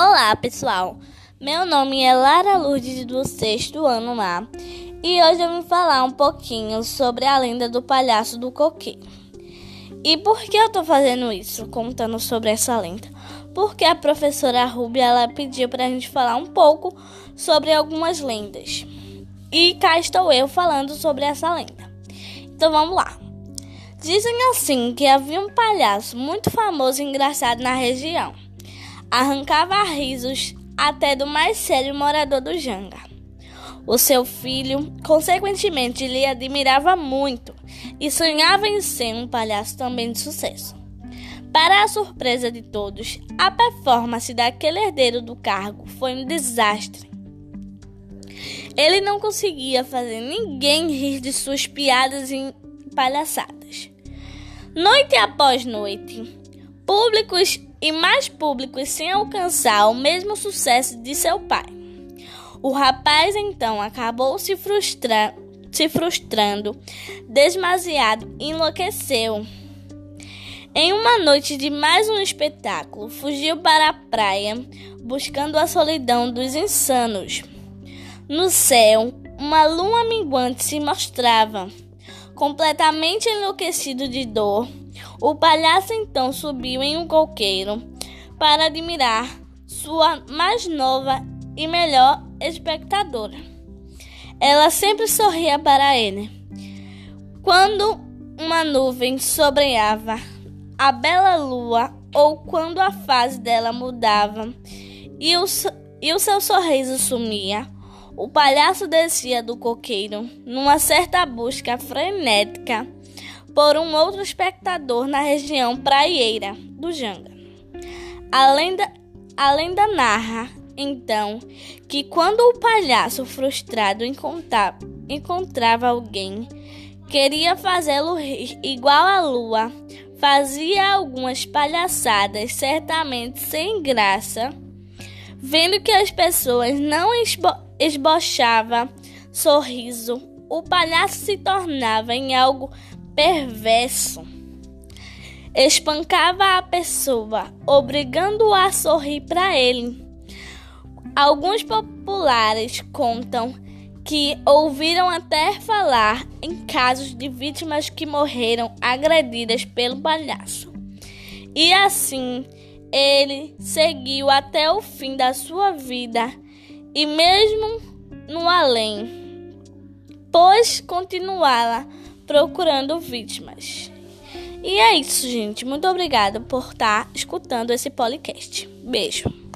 Olá, pessoal. Meu nome é Lara Lourdes do sexto ano A e hoje eu vim falar um pouquinho sobre a lenda do palhaço do coqueiro. E por que eu tô fazendo isso, contando sobre essa lenda? Porque a professora Ruby ela pediu pra gente falar um pouco sobre algumas lendas. E cá estou eu falando sobre essa lenda. Então vamos lá. Dizem assim que havia um palhaço muito famoso e engraçado na região. Arrancava risos até do mais sério morador do Janga. O seu filho, consequentemente, lhe admirava muito e sonhava em ser um palhaço também de sucesso. Para a surpresa de todos, a performance daquele herdeiro do cargo foi um desastre. Ele não conseguia fazer ninguém rir de suas piadas e palhaçadas. Noite após noite, públicos e mais públicos sem alcançar o mesmo sucesso de seu pai. O rapaz então acabou se, frustra se frustrando, demasiado e enlouqueceu. Em uma noite de mais um espetáculo, fugiu para a praia, buscando a solidão dos insanos. No céu, uma lua minguante se mostrava. Completamente enlouquecido de dor, o palhaço então subiu em um coqueiro para admirar sua mais nova e melhor espectadora. Ela sempre sorria para ele. Quando uma nuvem sobreava a bela lua ou quando a fase dela mudava e o, e o seu sorriso sumia, o palhaço descia do coqueiro numa certa busca frenética por um outro espectador na região praieira do Janga. A lenda, a lenda narra, então, que quando o palhaço frustrado encontrava, encontrava alguém, queria fazê-lo rir igual a lua, fazia algumas palhaçadas, certamente sem graça, vendo que as pessoas não esbo esbochava sorriso, o palhaço se tornava em algo perverso. Espancava a pessoa, obrigando-a a sorrir para ele. Alguns populares contam que ouviram até falar em casos de vítimas que morreram agredidas pelo palhaço. E assim, ele seguiu até o fim da sua vida e mesmo no além, pois continuava procurando vítimas. E é isso, gente. Muito obrigada por estar escutando esse podcast. Beijo.